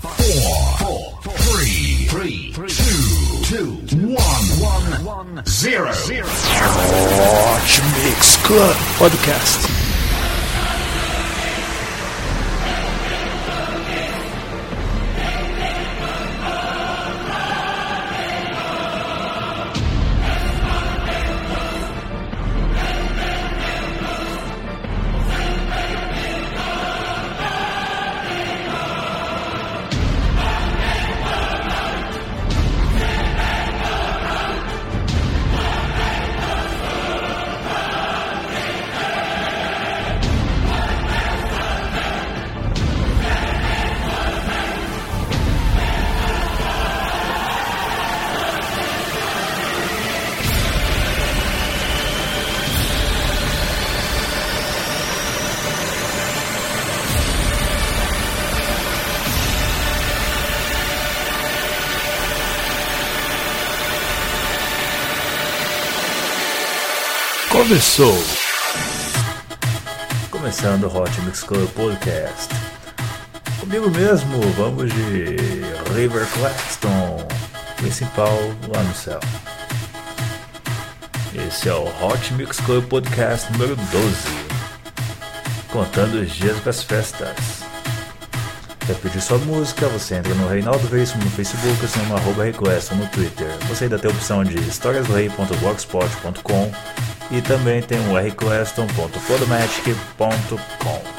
four, four, three, three, two, two, one, one, zero, zero. Hot Mix Club Podcast. Começou! Começando o Hot Mix Club Podcast. Comigo mesmo, vamos de River Claxton, principal lá no céu. Esse é o Hot Mix Club Podcast número 12, contando os dias das festas. Quer pedir sua música? Você entra no Reinaldo Veríssimo no Facebook, assim no arroba Request no Twitter. Você ainda tem a opção de historiasdorei.blogspot.com e também tem o rclaston.podomatic.com.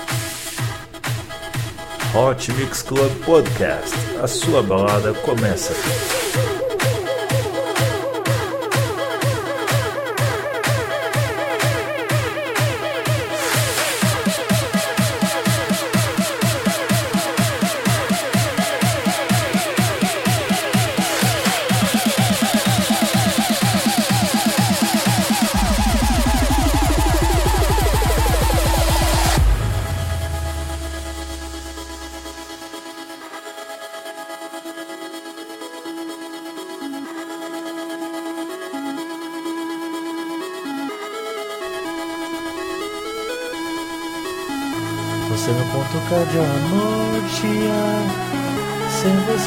Hot Mix Club Podcast. A sua balada começa aqui.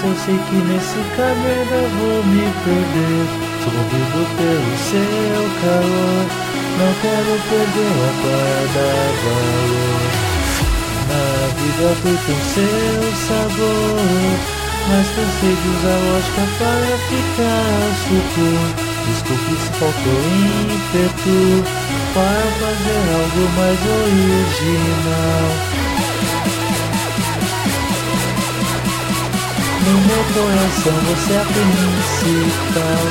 Eu sei que nesse caminho ainda vou me perder. Movido pelo seu calor. Não quero perder a guarda valor. Na vida tudo tem seu sabor. Mas cansei de usar lógica para ficar suco Desculpe se faltou ímpeto para fazer algo mais original. No meu coração você é a principal.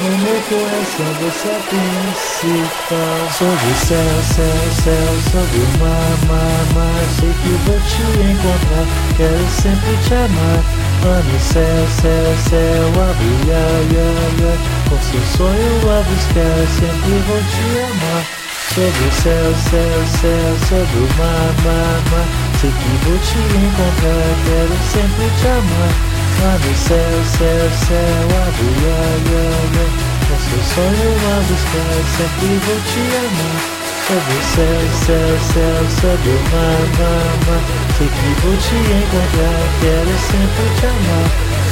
No meu coração você é a principal. Sobre o céu, céu, céu, sobre o mar, mar, mar. Sei que vou te encontrar, quero sempre te amar. Mano, céu, céu, céu, a brilhar, ia, ia. Com seu sonho a buscar, sempre vou te amar. Sobre o céu, céu, céu, sobre o mar, mar, mar. Sei que vou te encontrar, quero sempre te amar. Lá no céu, céu, céu, a brilhar, ia, ia. Seu sonho a buscar, sempre vou te amar Sobre o céu, céu, céu, sobre o mar, Sei que vou te encontrar, quero sempre te amar.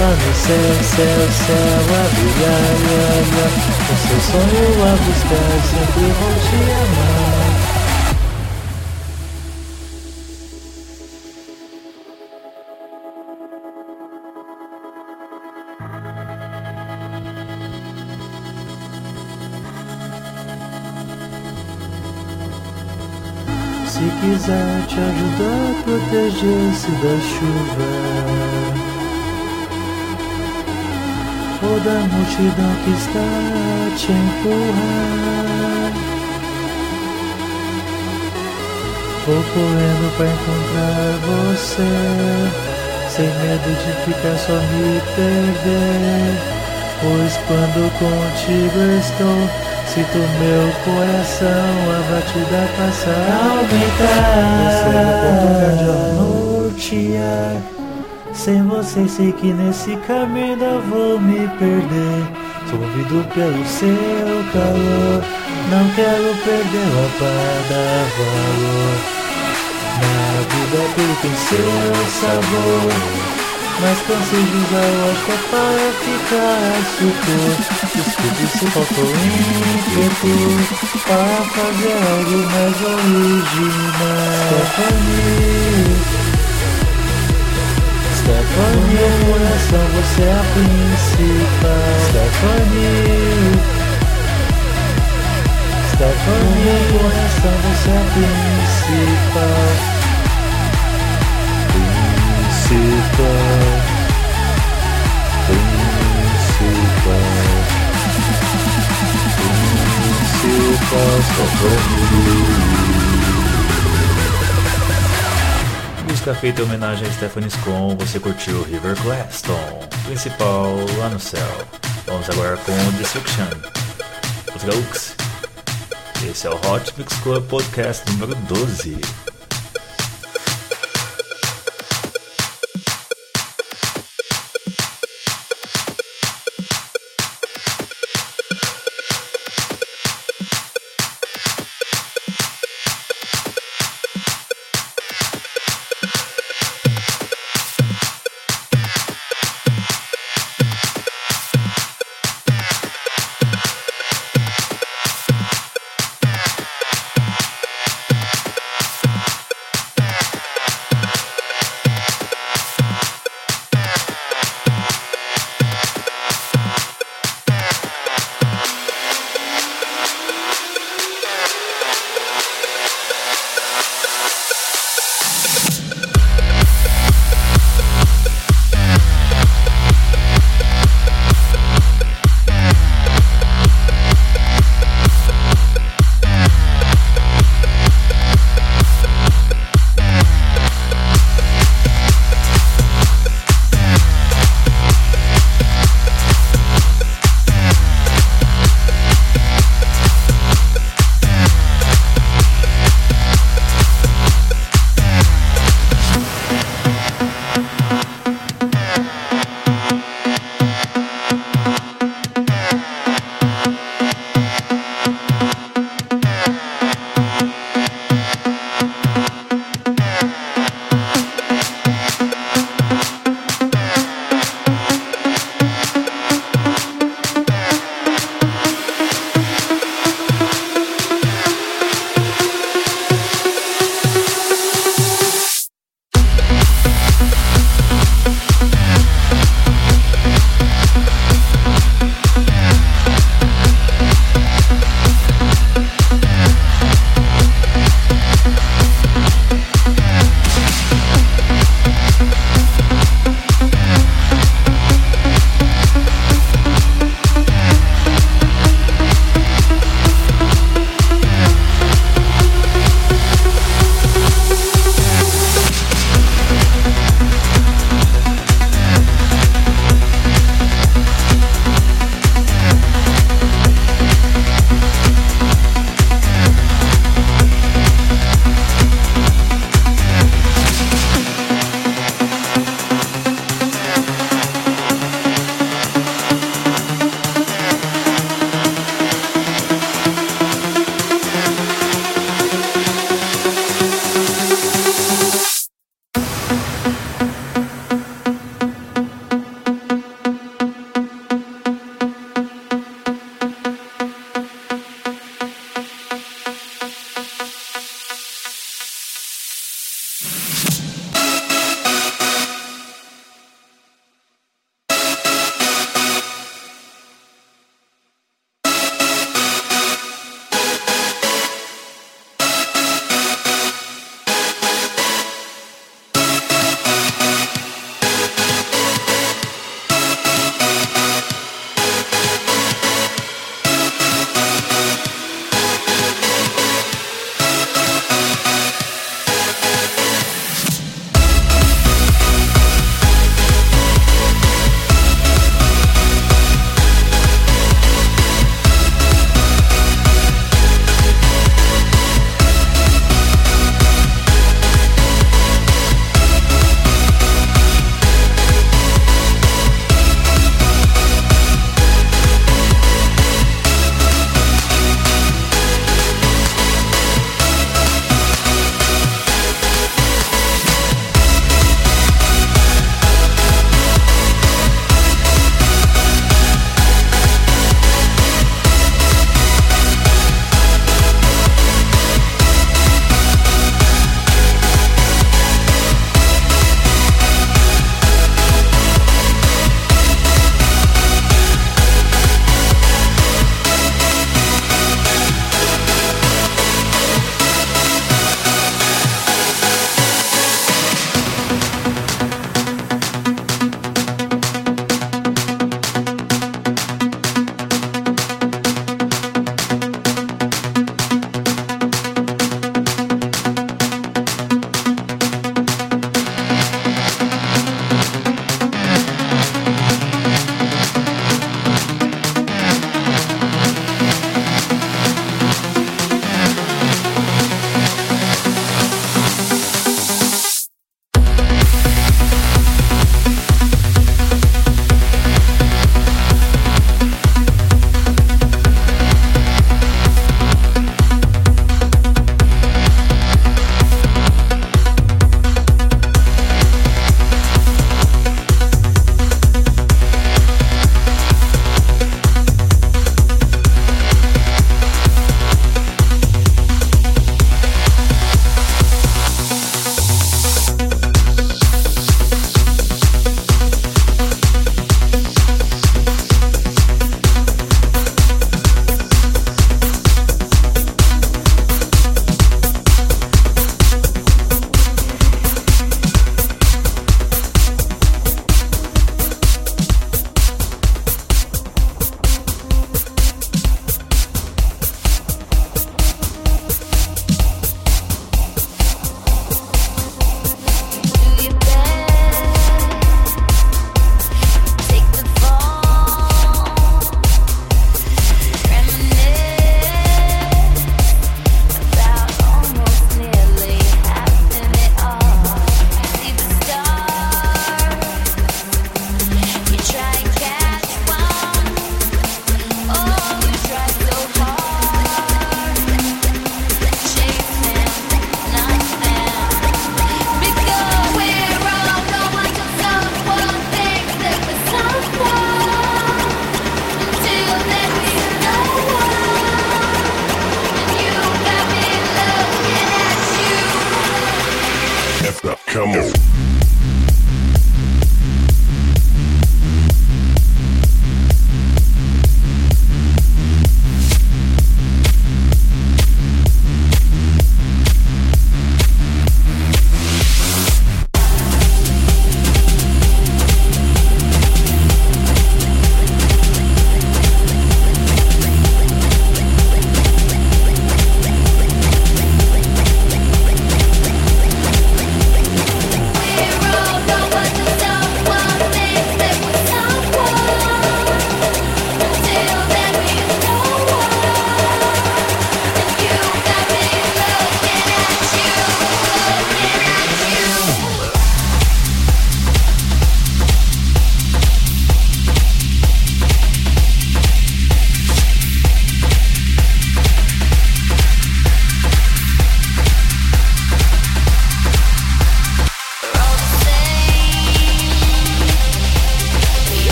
Lá no céu, céu, céu, a brilhar, ia. Com seu sonho a buscar, sempre vou te amar Te ajudar, proteger-se da chuva. Ou da multidão que está a te empurrar Vou correndo pra encontrar você Sem medo de ficar só me perder Pois quando contigo estou Sinto meu coração a batida passar aumentar. Você nortear Sem você sei que nesse caminho ainda vou me perder. Sou movido pelo seu calor. Não quero perder a dar valor A vida tudo tem seu sabor mas cansei de usar Oscar para ficar supor. Desculpe se faltou ímpeto Para fazer algo mais original. Stephanie Stephanie, meu coração, você é a principal. Stephanie Stephanie, meu coração, você é a principal principal, Música feita em homenagem a Stephanie Scon, você curtiu River Glaston, principal lá no céu. Vamos agora com Destruction, os Gaux. Esse é o Hot Mix Club Podcast número 12.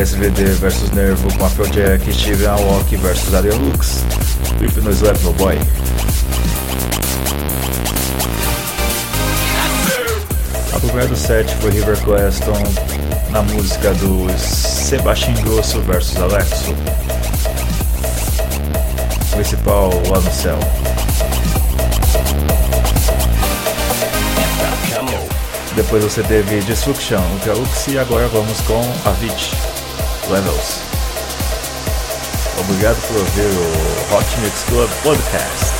SVD vs Nervo com Afrojack Steven Aoki vs Ariel Lux. Clipe no Slap No Boy. A primeira do set foi River Claston na música do Sebastian Grosso vs Alexo. Principal lá no céu. Depois você teve Destruction, Ultralux e agora vamos com Avicii, Levels. Obrigado por ouvir o Hot Mix Club Podcast.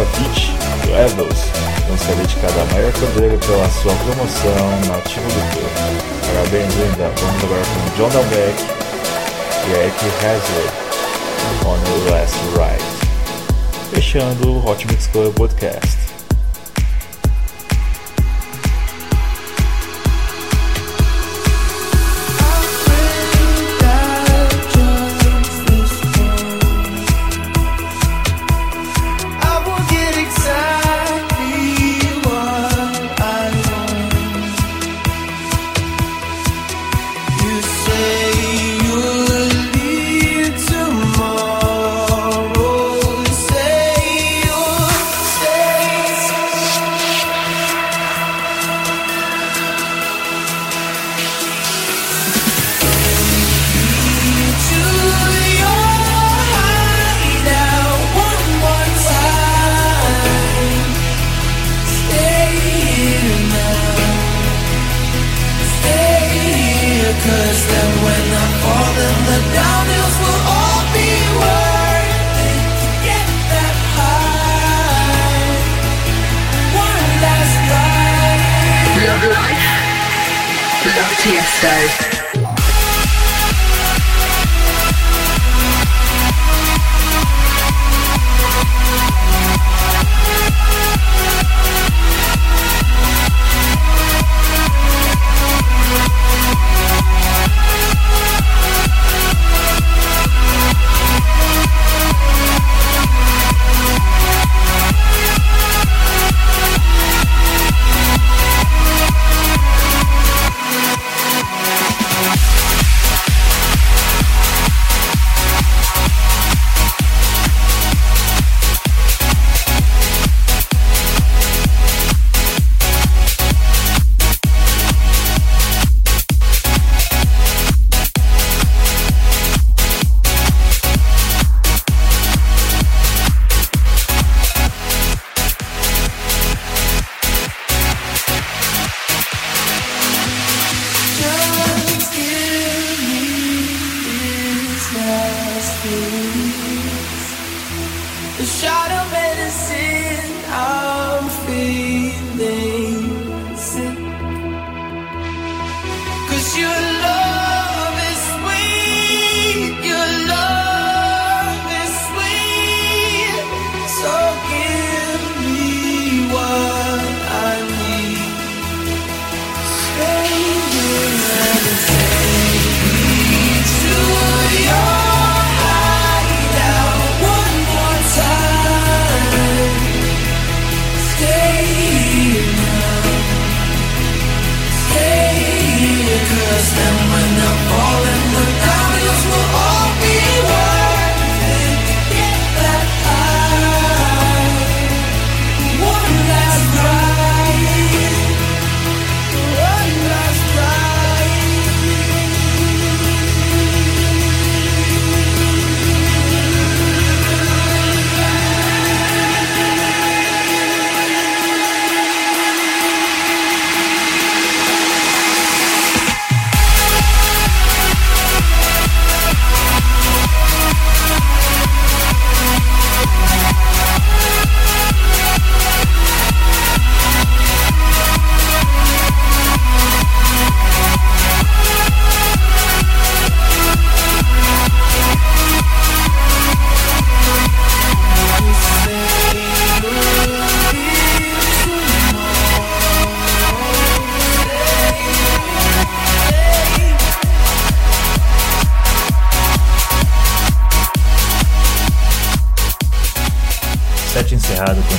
Avicii, Levels, música dedicada a Maia Cordeiro pela sua promoção na Ativo do Tour. Parabéns, linda. Vamos agora com John Dalbeck e Eric Hazard, On the Last Ride. Fechando o Hot Mix Club Podcast.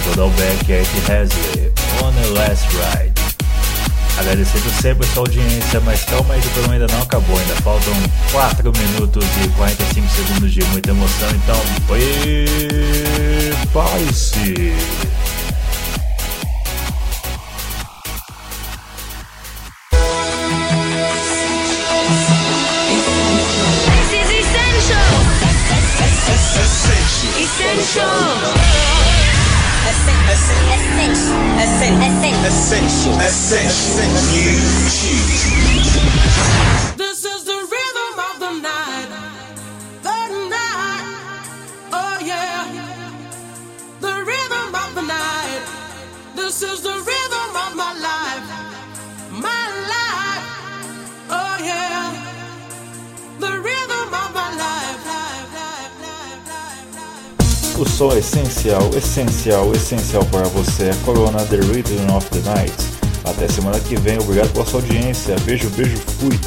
Godalbeck e Eric Hesley, On the Last Ride. Agradecendo sempre a sua audiência, mas calma aí que o programa ainda não acabou, ainda faltam 4 minutos e 45 segundos de muita emoção, então prepare-se! Essential! Essential. Essential. Essential. Essential. You choose. O som essencial, essencial, essencial para você é Corona The Rhythm of the Night. Até semana que vem, obrigado pela sua audiência. Beijo, beijo, fui.